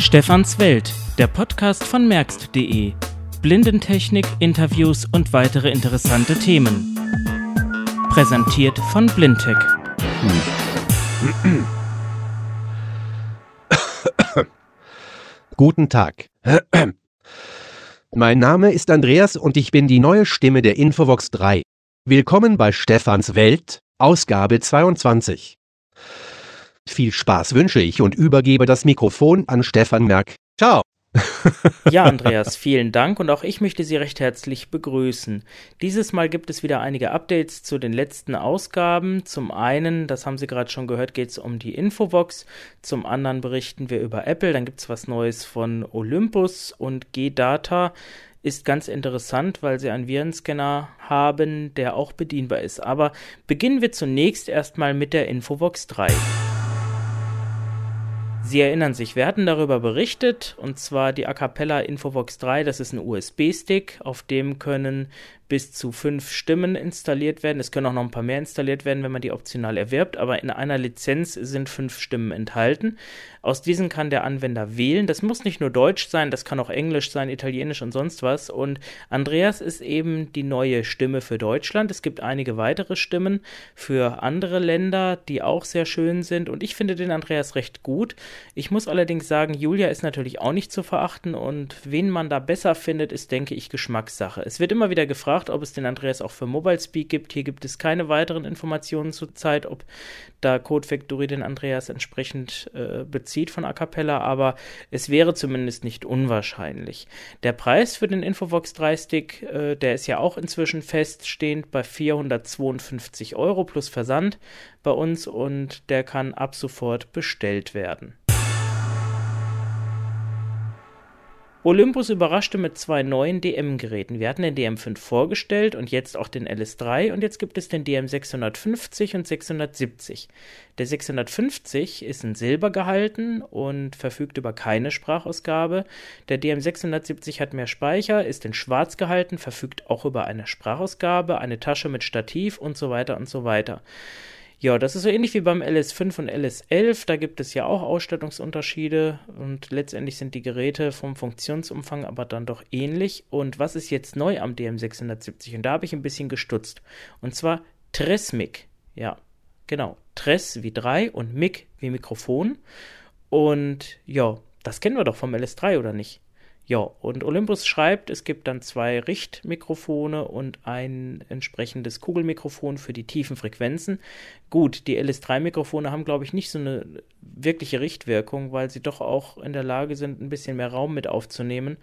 Stefans Welt, der Podcast von merkst.de. Blindentechnik, Interviews und weitere interessante Themen. Präsentiert von Blindtech. Guten Tag. Mein Name ist Andreas und ich bin die neue Stimme der Infovox 3. Willkommen bei Stefans Welt, Ausgabe 22. Viel Spaß wünsche ich und übergebe das Mikrofon an Stefan Merck. Ciao. Ja, Andreas, vielen Dank und auch ich möchte Sie recht herzlich begrüßen. Dieses Mal gibt es wieder einige Updates zu den letzten Ausgaben. Zum einen, das haben Sie gerade schon gehört, geht es um die Infobox. Zum anderen berichten wir über Apple. Dann gibt es was Neues von Olympus und G-Data ist ganz interessant, weil sie einen Virenscanner haben, der auch bedienbar ist. Aber beginnen wir zunächst erstmal mit der Infobox 3. Sie erinnern sich, wir hatten darüber berichtet, und zwar die A Cappella Infovox 3, das ist ein USB-Stick, auf dem können bis zu fünf Stimmen installiert werden. Es können auch noch ein paar mehr installiert werden, wenn man die optional erwirbt, aber in einer Lizenz sind fünf Stimmen enthalten. Aus diesen kann der Anwender wählen. Das muss nicht nur Deutsch sein, das kann auch Englisch sein, Italienisch und sonst was. Und Andreas ist eben die neue Stimme für Deutschland. Es gibt einige weitere Stimmen für andere Länder, die auch sehr schön sind. Und ich finde den Andreas recht gut. Ich muss allerdings sagen, Julia ist natürlich auch nicht zu verachten. Und wen man da besser findet, ist, denke ich, Geschmackssache. Es wird immer wieder gefragt, gefragt, ob es den Andreas auch für Mobile Speak gibt. Hier gibt es keine weiteren Informationen zurzeit, ob da Code Factory den Andreas entsprechend äh, bezieht von A Cappella, aber es wäre zumindest nicht unwahrscheinlich. Der Preis für den Infovox 3 Stick, äh, der ist ja auch inzwischen feststehend bei 452 Euro plus Versand bei uns und der kann ab sofort bestellt werden. Olympus überraschte mit zwei neuen DM-Geräten. Wir hatten den DM5 vorgestellt und jetzt auch den LS3 und jetzt gibt es den DM650 und 670. Der 650 ist in Silber gehalten und verfügt über keine Sprachausgabe. Der DM670 hat mehr Speicher, ist in Schwarz gehalten, verfügt auch über eine Sprachausgabe, eine Tasche mit Stativ und so weiter und so weiter. Ja, das ist so ähnlich wie beim LS5 und LS11. Da gibt es ja auch Ausstattungsunterschiede und letztendlich sind die Geräte vom Funktionsumfang aber dann doch ähnlich. Und was ist jetzt neu am DM670? Und da habe ich ein bisschen gestutzt. Und zwar Tresmic. Ja, genau. Tres wie 3 und Mic wie Mikrofon. Und ja, das kennen wir doch vom LS3 oder nicht? Ja, und Olympus schreibt, es gibt dann zwei Richtmikrofone und ein entsprechendes Kugelmikrofon für die tiefen Frequenzen. Gut, die LS3-Mikrofone haben, glaube ich, nicht so eine wirkliche Richtwirkung, weil sie doch auch in der Lage sind, ein bisschen mehr Raum mit aufzunehmen.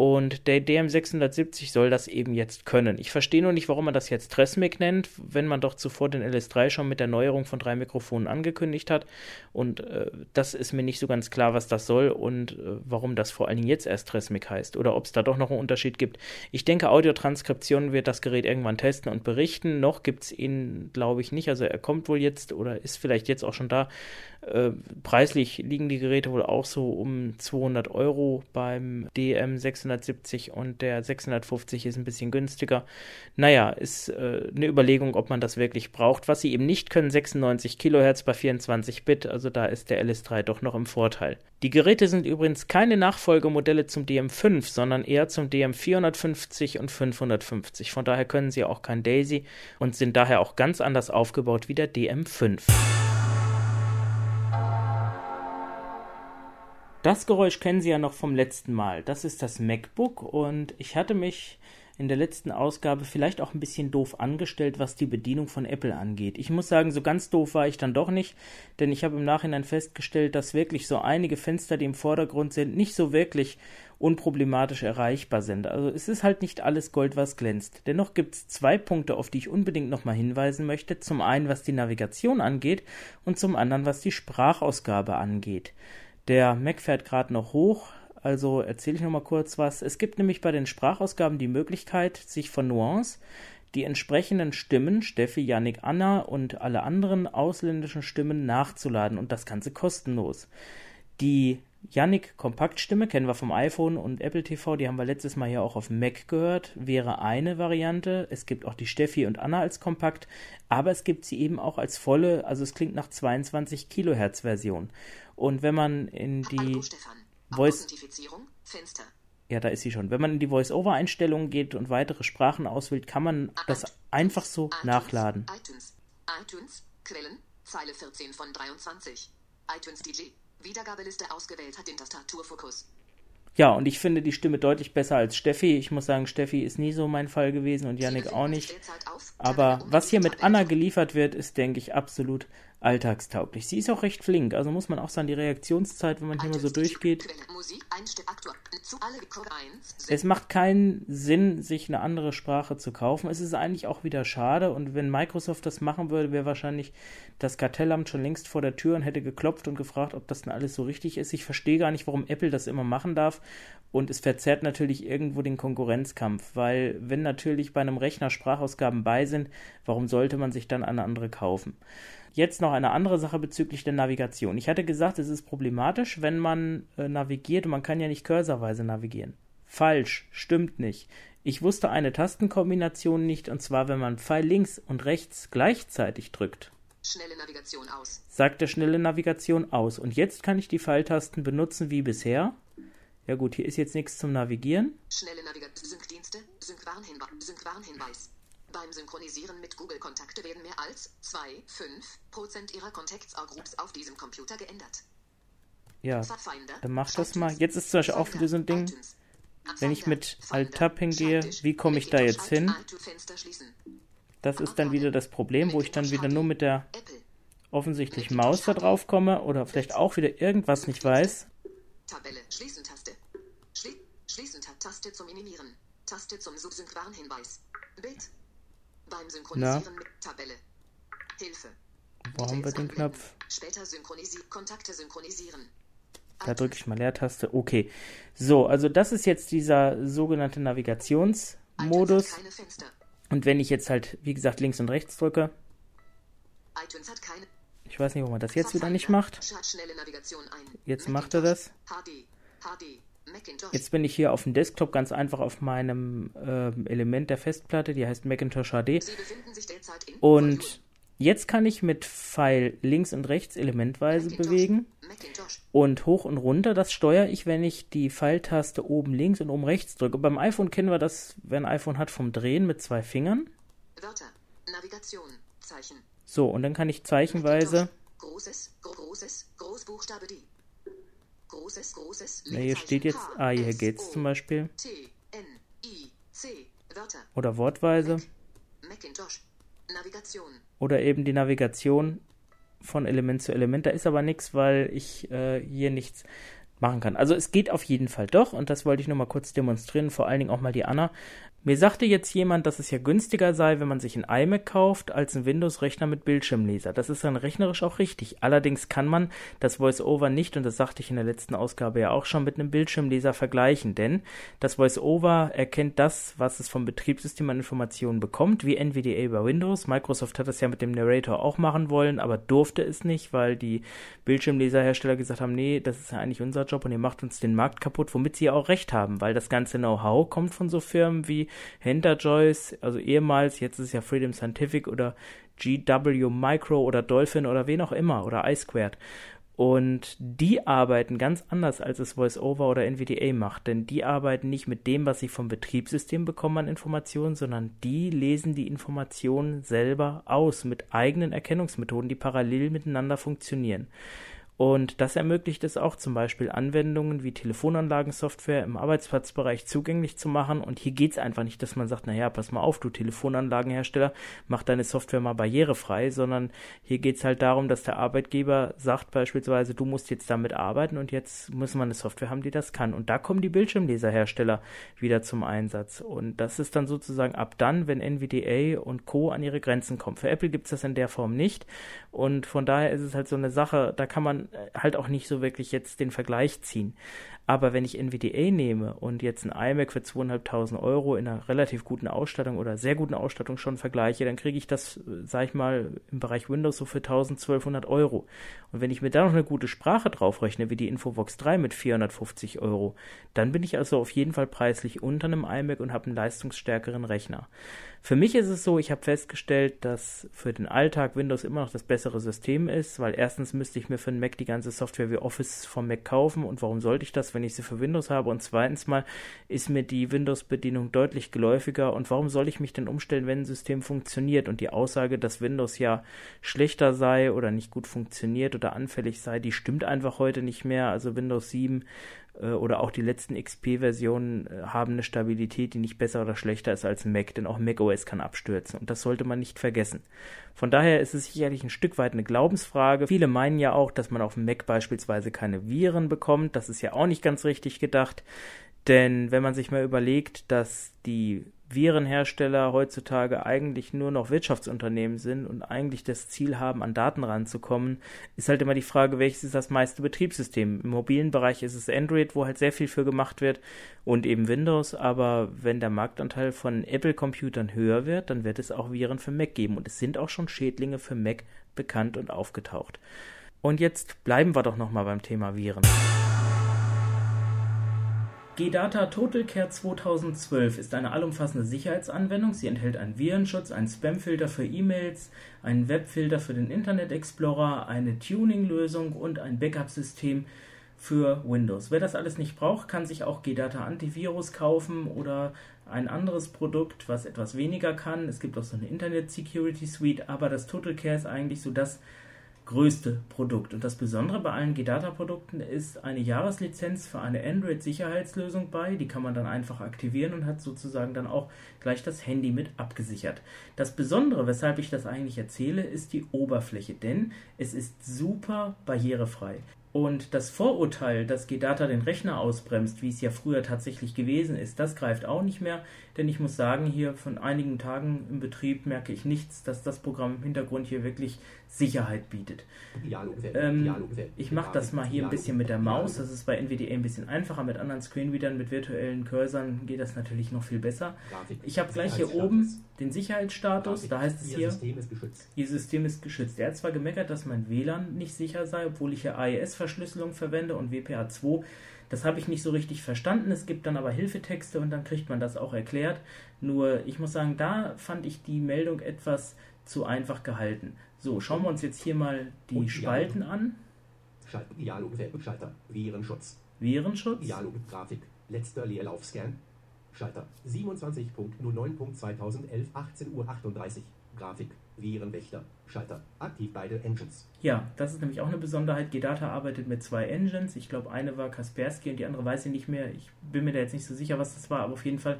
Und der DM670 soll das eben jetzt können. Ich verstehe nur nicht, warum man das jetzt Tressmic nennt, wenn man doch zuvor den LS3 schon mit der Neuerung von drei Mikrofonen angekündigt hat. Und äh, das ist mir nicht so ganz klar, was das soll und äh, warum das vor allen Dingen jetzt erst Tressmic heißt. Oder ob es da doch noch einen Unterschied gibt. Ich denke, Audiotranskription wird das Gerät irgendwann testen und berichten. Noch gibt es ihn, glaube ich, nicht. Also er kommt wohl jetzt oder ist vielleicht jetzt auch schon da. Äh, preislich liegen die Geräte wohl auch so um 200 Euro beim DM670 und der 650 ist ein bisschen günstiger. Naja, ist äh, eine Überlegung, ob man das wirklich braucht. Was sie eben nicht können, 96 Kilohertz bei 24 Bit, also da ist der LS3 doch noch im Vorteil. Die Geräte sind übrigens keine Nachfolgemodelle zum DM5, sondern eher zum DM450 und 550. Von daher können sie auch kein Daisy und sind daher auch ganz anders aufgebaut wie der DM5. Das Geräusch kennen Sie ja noch vom letzten Mal. Das ist das MacBook und ich hatte mich in der letzten Ausgabe vielleicht auch ein bisschen doof angestellt, was die Bedienung von Apple angeht. Ich muss sagen, so ganz doof war ich dann doch nicht, denn ich habe im Nachhinein festgestellt, dass wirklich so einige Fenster, die im Vordergrund sind, nicht so wirklich unproblematisch erreichbar sind. Also es ist halt nicht alles Gold, was glänzt. Dennoch gibt es zwei Punkte, auf die ich unbedingt nochmal hinweisen möchte. Zum einen, was die Navigation angeht und zum anderen, was die Sprachausgabe angeht. Der Mac fährt gerade noch hoch, also erzähle ich noch mal kurz was. Es gibt nämlich bei den Sprachausgaben die Möglichkeit, sich von Nuance die entsprechenden Stimmen, Steffi, Yannick, Anna und alle anderen ausländischen Stimmen nachzuladen und das Ganze kostenlos. Die Yannick Kompaktstimme kennen wir vom iPhone und Apple TV, die haben wir letztes Mal hier auch auf Mac gehört, wäre eine Variante. Es gibt auch die Steffi und Anna als Kompakt, aber es gibt sie eben auch als volle, also es klingt nach 22 Kilohertz Version. Und wenn man in die Voice. Ja, da ist sie schon. Wenn man in die Voice-Over-Einstellungen geht und weitere Sprachen auswählt, kann man das einfach so nachladen. iTunes, iTunes, Quellen, Zeile 14 von 23. iTunes DJ, Wiedergabeliste ausgewählt hat den Tastaturfokus. Ja, und ich finde die Stimme deutlich besser als Steffi. Ich muss sagen, Steffi ist nie so mein Fall gewesen und Yannick auch nicht. Aber was hier mit Anna geliefert wird, ist, denke ich, absolut alltagstauglich. Sie ist auch recht flink, also muss man auch sagen, die Reaktionszeit, wenn man hier mal so durchgeht. Es macht keinen Sinn, sich eine andere Sprache zu kaufen. Es ist eigentlich auch wieder schade und wenn Microsoft das machen würde, wäre wahrscheinlich das Kartellamt schon längst vor der Tür und hätte geklopft und gefragt, ob das denn alles so richtig ist. Ich verstehe gar nicht, warum Apple das immer machen darf und es verzerrt natürlich irgendwo den Konkurrenzkampf, weil wenn natürlich bei einem Rechner Sprachausgaben bei sind, warum sollte man sich dann eine andere kaufen? Jetzt noch eine andere Sache bezüglich der Navigation. Ich hatte gesagt, es ist problematisch, wenn man äh, navigiert und man kann ja nicht cursorweise navigieren. Falsch, stimmt nicht. Ich wusste eine Tastenkombination nicht, und zwar, wenn man Pfeil links und rechts gleichzeitig drückt. Schnelle Navigation aus. Sagt der schnelle Navigation aus. Und jetzt kann ich die Pfeiltasten benutzen wie bisher. Ja gut, hier ist jetzt nichts zum Navigieren. Schnelle Navigation. Sync-Dienste. Sync-Warnhinweis. Sync-Warnhinweis. Beim Synchronisieren mit Google-Kontakte werden mehr als 2,5% Ihrer Contacts-Groups auf diesem Computer geändert. Ja, dann mach das mal. Jetzt ist zum Beispiel auch wieder so ein Ding, wenn ich mit Alt-Tab hingehe, wie komme ich da jetzt hin? Das ist dann wieder das Problem, wo ich dann wieder nur mit der offensichtlich Maus da drauf komme oder vielleicht auch wieder irgendwas nicht weiß. Tabelle, Schließen-Taste. Schli Schließen-Taste zum Minimieren. Taste zum Subsync-Warnhinweis. Bild. Beim Synchronisieren Na? mit Tabelle. Hilfe. Wo haben wir den Knopf? Später synchronisieren. Kontakte synchronisieren. Da drücke ich mal Leertaste. Okay. So, also das ist jetzt dieser sogenannte Navigationsmodus. Und wenn ich jetzt halt, wie gesagt, links und rechts drücke, ich weiß nicht, warum man das jetzt wieder nicht macht. Jetzt macht er das. HD. Macintosh. Jetzt bin ich hier auf dem Desktop ganz einfach auf meinem ähm, Element der Festplatte, die heißt Macintosh HD. Und jetzt kann ich mit Pfeil links und rechts elementweise bewegen. Macintosh. Und hoch und runter, das steuere ich, wenn ich die Pfeiltaste oben links und oben rechts drücke. Beim iPhone kennen wir das, wer ein iPhone hat, vom Drehen mit zwei Fingern. Wörter. Navigation. Zeichen. So, und dann kann ich zeichenweise, Großes, gro großes, Großbuchstabe D. Großes, großes. na, hier steht jetzt, ah, hier geht's zum Beispiel, oder wortweise, oder eben die Navigation von Element zu Element. Da ist aber nichts, weil ich äh, hier nichts machen kann. Also es geht auf jeden Fall doch und das wollte ich nur mal kurz demonstrieren, vor allen Dingen auch mal die Anna. Mir sagte jetzt jemand, dass es ja günstiger sei, wenn man sich ein iMac kauft, als ein Windows-Rechner mit Bildschirmleser. Das ist dann rechnerisch auch richtig. Allerdings kann man das VoiceOver nicht, und das sagte ich in der letzten Ausgabe ja auch schon, mit einem Bildschirmleser vergleichen, denn das VoiceOver erkennt das, was es vom Betriebssystem an Informationen bekommt, wie NVDA bei Windows. Microsoft hat das ja mit dem Narrator auch machen wollen, aber durfte es nicht, weil die Bildschirmleserhersteller gesagt haben, nee, das ist ja eigentlich unser Job und ihr macht uns den Markt kaputt, womit sie ja auch recht haben, weil das ganze Know-how kommt von so Firmen wie Hunter Joyce, also ehemals, jetzt ist es ja Freedom Scientific oder GW Micro oder Dolphin oder wen auch immer oder iSquared. Und die arbeiten ganz anders, als es VoiceOver oder NVDA macht. Denn die arbeiten nicht mit dem, was sie vom Betriebssystem bekommen an Informationen, sondern die lesen die Informationen selber aus mit eigenen Erkennungsmethoden, die parallel miteinander funktionieren. Und das ermöglicht es auch zum Beispiel Anwendungen wie Telefonanlagensoftware im Arbeitsplatzbereich zugänglich zu machen. Und hier geht es einfach nicht, dass man sagt, naja, pass mal auf, du Telefonanlagenhersteller, mach deine Software mal barrierefrei, sondern hier geht es halt darum, dass der Arbeitgeber sagt beispielsweise, du musst jetzt damit arbeiten und jetzt muss man eine Software haben, die das kann. Und da kommen die Bildschirmleserhersteller wieder zum Einsatz. Und das ist dann sozusagen ab dann, wenn NVDA und Co. an ihre Grenzen kommen. Für Apple gibt es das in der Form nicht. Und von daher ist es halt so eine Sache, da kann man halt auch nicht so wirklich jetzt den Vergleich ziehen. Aber wenn ich NVDA nehme und jetzt ein iMac für 2.500 Euro in einer relativ guten Ausstattung oder sehr guten Ausstattung schon vergleiche, dann kriege ich das, sag ich mal, im Bereich Windows so für 1.200 Euro. Und wenn ich mir da noch eine gute Sprache draufrechne, wie die Infovox 3 mit 450 Euro, dann bin ich also auf jeden Fall preislich unter einem iMac und habe einen leistungsstärkeren Rechner. Für mich ist es so, ich habe festgestellt, dass für den Alltag Windows immer noch das bessere System ist, weil erstens müsste ich mir für einen Mac die ganze Software wie Office vom Mac kaufen und warum sollte ich das, wenn wenn ich sie für Windows habe. Und zweitens mal ist mir die Windows-Bedienung deutlich geläufiger. Und warum soll ich mich denn umstellen, wenn ein System funktioniert? Und die Aussage, dass Windows ja schlechter sei oder nicht gut funktioniert oder anfällig sei, die stimmt einfach heute nicht mehr. Also Windows 7 äh, oder auch die letzten XP-Versionen äh, haben eine Stabilität, die nicht besser oder schlechter ist als Mac, denn auch macOS kann abstürzen und das sollte man nicht vergessen. Von daher ist es sicherlich ein Stück weit eine Glaubensfrage. Viele meinen ja auch, dass man auf dem Mac beispielsweise keine Viren bekommt. Das ist ja auch nicht ganz richtig gedacht, denn wenn man sich mal überlegt, dass die Virenhersteller heutzutage eigentlich nur noch Wirtschaftsunternehmen sind und eigentlich das Ziel haben, an Daten ranzukommen, ist halt immer die Frage, welches ist das meiste Betriebssystem. Im mobilen Bereich ist es Android, wo halt sehr viel für gemacht wird und eben Windows, aber wenn der Marktanteil von Apple-Computern höher wird, dann wird es auch Viren für Mac geben und es sind auch schon Schädlinge für Mac bekannt und aufgetaucht. Und jetzt bleiben wir doch nochmal beim Thema Viren. GData TotalCare 2012 ist eine allumfassende Sicherheitsanwendung. Sie enthält einen Virenschutz, einen Spamfilter für E-Mails, einen Webfilter für den Internet Explorer, eine Tuning-Lösung und ein Backup-System für Windows. Wer das alles nicht braucht, kann sich auch GData Antivirus kaufen oder ein anderes Produkt, was etwas weniger kann. Es gibt auch so eine Internet Security Suite, aber das TotalCare ist eigentlich so das größte Produkt. Und das Besondere bei allen GData-Produkten ist eine Jahreslizenz für eine Android-Sicherheitslösung bei. Die kann man dann einfach aktivieren und hat sozusagen dann auch gleich das Handy mit abgesichert. Das Besondere, weshalb ich das eigentlich erzähle, ist die Oberfläche, denn es ist super barrierefrei. Und das Vorurteil, dass GData den Rechner ausbremst, wie es ja früher tatsächlich gewesen ist, das greift auch nicht mehr, denn ich muss sagen, hier von einigen Tagen im Betrieb merke ich nichts, dass das Programm im Hintergrund hier wirklich Sicherheit bietet. Ähm, ich mache das mal hier ein bisschen mit der Maus. Das ist bei NVDA ein bisschen einfacher. Mit anderen Screenreadern, mit virtuellen Cursern geht das natürlich noch viel besser. Ich habe gleich hier oben den Sicherheitsstatus. Da heißt es hier, Ihr System ist geschützt. Er hat zwar gemeckert, dass mein WLAN nicht sicher sei, obwohl ich hier AES-Verschlüsselung verwende und WPA2. Das habe ich nicht so richtig verstanden. Es gibt dann aber Hilfetexte und dann kriegt man das auch erklärt. Nur, ich muss sagen, da fand ich die Meldung etwas zu einfach gehalten. So, schauen wir uns jetzt hier mal die Und Spalten an. Schalten, Dialog, Schalter, Virenschutz. Virenschutz. Dialog, Grafik, letzter Leerlaufscan. Schalter 27.09.2011, 18 Uhr 38. Grafik, Virenwächter. Schalter, aktiv beide Engines. Ja, das ist nämlich auch eine Besonderheit. GData arbeitet mit zwei Engines. Ich glaube, eine war Kaspersky und die andere weiß ich nicht mehr. Ich bin mir da jetzt nicht so sicher, was das war, aber auf jeden Fall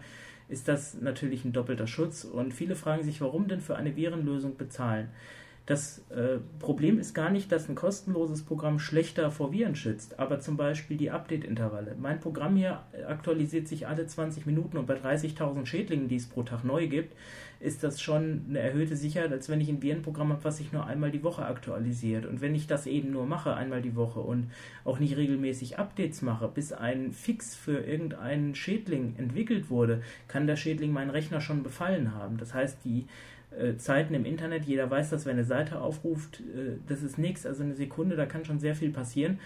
ist das natürlich ein doppelter Schutz. Und viele fragen sich, warum denn für eine Virenlösung bezahlen? Das äh, Problem ist gar nicht, dass ein kostenloses Programm schlechter vor Viren schützt, aber zum Beispiel die Update-Intervalle. Mein Programm hier aktualisiert sich alle 20 Minuten und bei 30.000 Schädlingen, die es pro Tag neu gibt, ist das schon eine erhöhte Sicherheit, als wenn ich ein Virenprogramm habe, was sich nur einmal die Woche aktualisiert. Und wenn ich das eben nur mache, einmal die Woche und auch nicht regelmäßig Updates mache, bis ein Fix für irgendeinen Schädling entwickelt wurde, kann der Schädling meinen Rechner schon befallen haben. Das heißt, die äh, Zeiten im Internet, jeder weiß, dass wer eine Seite aufruft, äh, das ist nichts, also eine Sekunde, da kann schon sehr viel passieren.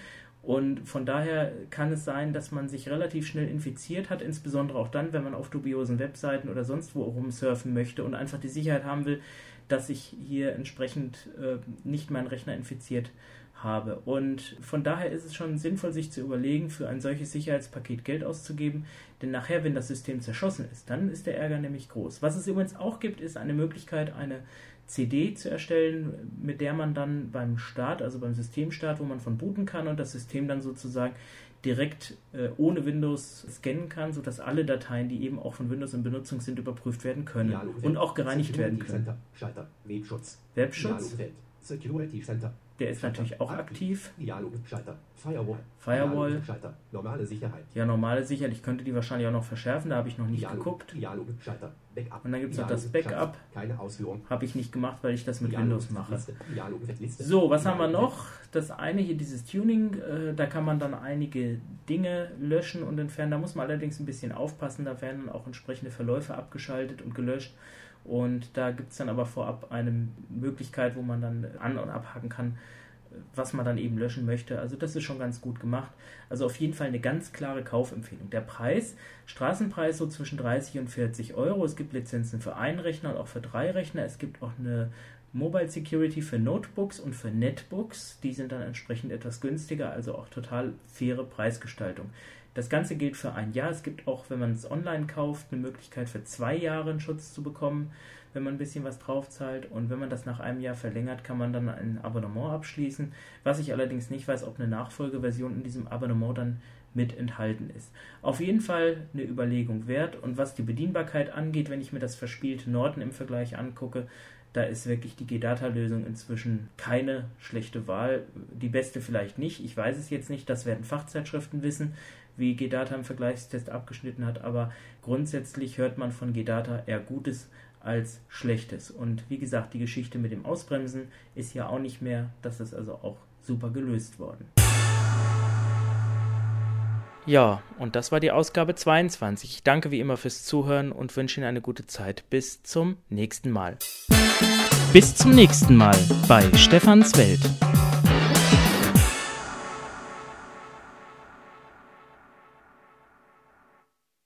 Und von daher kann es sein, dass man sich relativ schnell infiziert hat, insbesondere auch dann, wenn man auf dubiosen Webseiten oder sonst wo rumsurfen möchte und einfach die Sicherheit haben will, dass ich hier entsprechend äh, nicht meinen Rechner infiziert habe. Und von daher ist es schon sinnvoll, sich zu überlegen, für ein solches Sicherheitspaket Geld auszugeben, denn nachher, wenn das System zerschossen ist, dann ist der Ärger nämlich groß. Was es übrigens auch gibt, ist eine Möglichkeit, eine CD zu erstellen, mit der man dann beim Start, also beim Systemstart, wo man von booten kann und das System dann sozusagen direkt äh, ohne Windows scannen kann, sodass alle Dateien, die eben auch von Windows in Benutzung sind, überprüft werden können ja, und auch gereinigt werden können. Schalter, Webschutz. Webschutz. Security Center. Der ist natürlich auch aktiv. Dialogschalter. Firewall. Firewall. Schalter. Normale Sicherheit. Ja, normale Sicherheit. Ich könnte die wahrscheinlich auch noch verschärfen. Da habe ich noch nicht Dialog, geguckt. Dialogschalter. Backup. Und dann gibt es noch das Backup. Keine Ausführung. Habe ich nicht gemacht, weil ich das mit Dialog, Windows mache. Dialog, so, was haben wir noch? Das eine hier, dieses Tuning. Äh, da kann man dann einige Dinge löschen und entfernen. Da muss man allerdings ein bisschen aufpassen. Da werden auch entsprechende Verläufe abgeschaltet und gelöscht. Und da gibt es dann aber vorab eine Möglichkeit, wo man dann an- und abhaken kann, was man dann eben löschen möchte. Also das ist schon ganz gut gemacht. Also auf jeden Fall eine ganz klare Kaufempfehlung. Der Preis, Straßenpreis so zwischen 30 und 40 Euro. Es gibt Lizenzen für einen Rechner und auch für drei Rechner. Es gibt auch eine Mobile Security für Notebooks und für Netbooks. Die sind dann entsprechend etwas günstiger, also auch total faire Preisgestaltung. Das Ganze gilt für ein Jahr. Es gibt auch, wenn man es online kauft, eine Möglichkeit für zwei Jahre einen Schutz zu bekommen, wenn man ein bisschen was draufzahlt. Und wenn man das nach einem Jahr verlängert, kann man dann ein Abonnement abschließen. Was ich allerdings nicht weiß, ob eine Nachfolgeversion in diesem Abonnement dann mit enthalten ist. Auf jeden Fall eine Überlegung wert. Und was die Bedienbarkeit angeht, wenn ich mir das verspielte Norton im Vergleich angucke, da ist wirklich die G-Data-Lösung inzwischen keine schlechte Wahl. Die beste vielleicht nicht. Ich weiß es jetzt nicht. Das werden Fachzeitschriften wissen, wie G-Data im Vergleichstest abgeschnitten hat. Aber grundsätzlich hört man von G-Data eher Gutes als Schlechtes. Und wie gesagt, die Geschichte mit dem Ausbremsen ist ja auch nicht mehr. Das ist also auch super gelöst worden. Ja, und das war die Ausgabe 22. Ich danke wie immer fürs Zuhören und wünsche Ihnen eine gute Zeit. Bis zum nächsten Mal. Bis zum nächsten Mal bei Stefans Welt.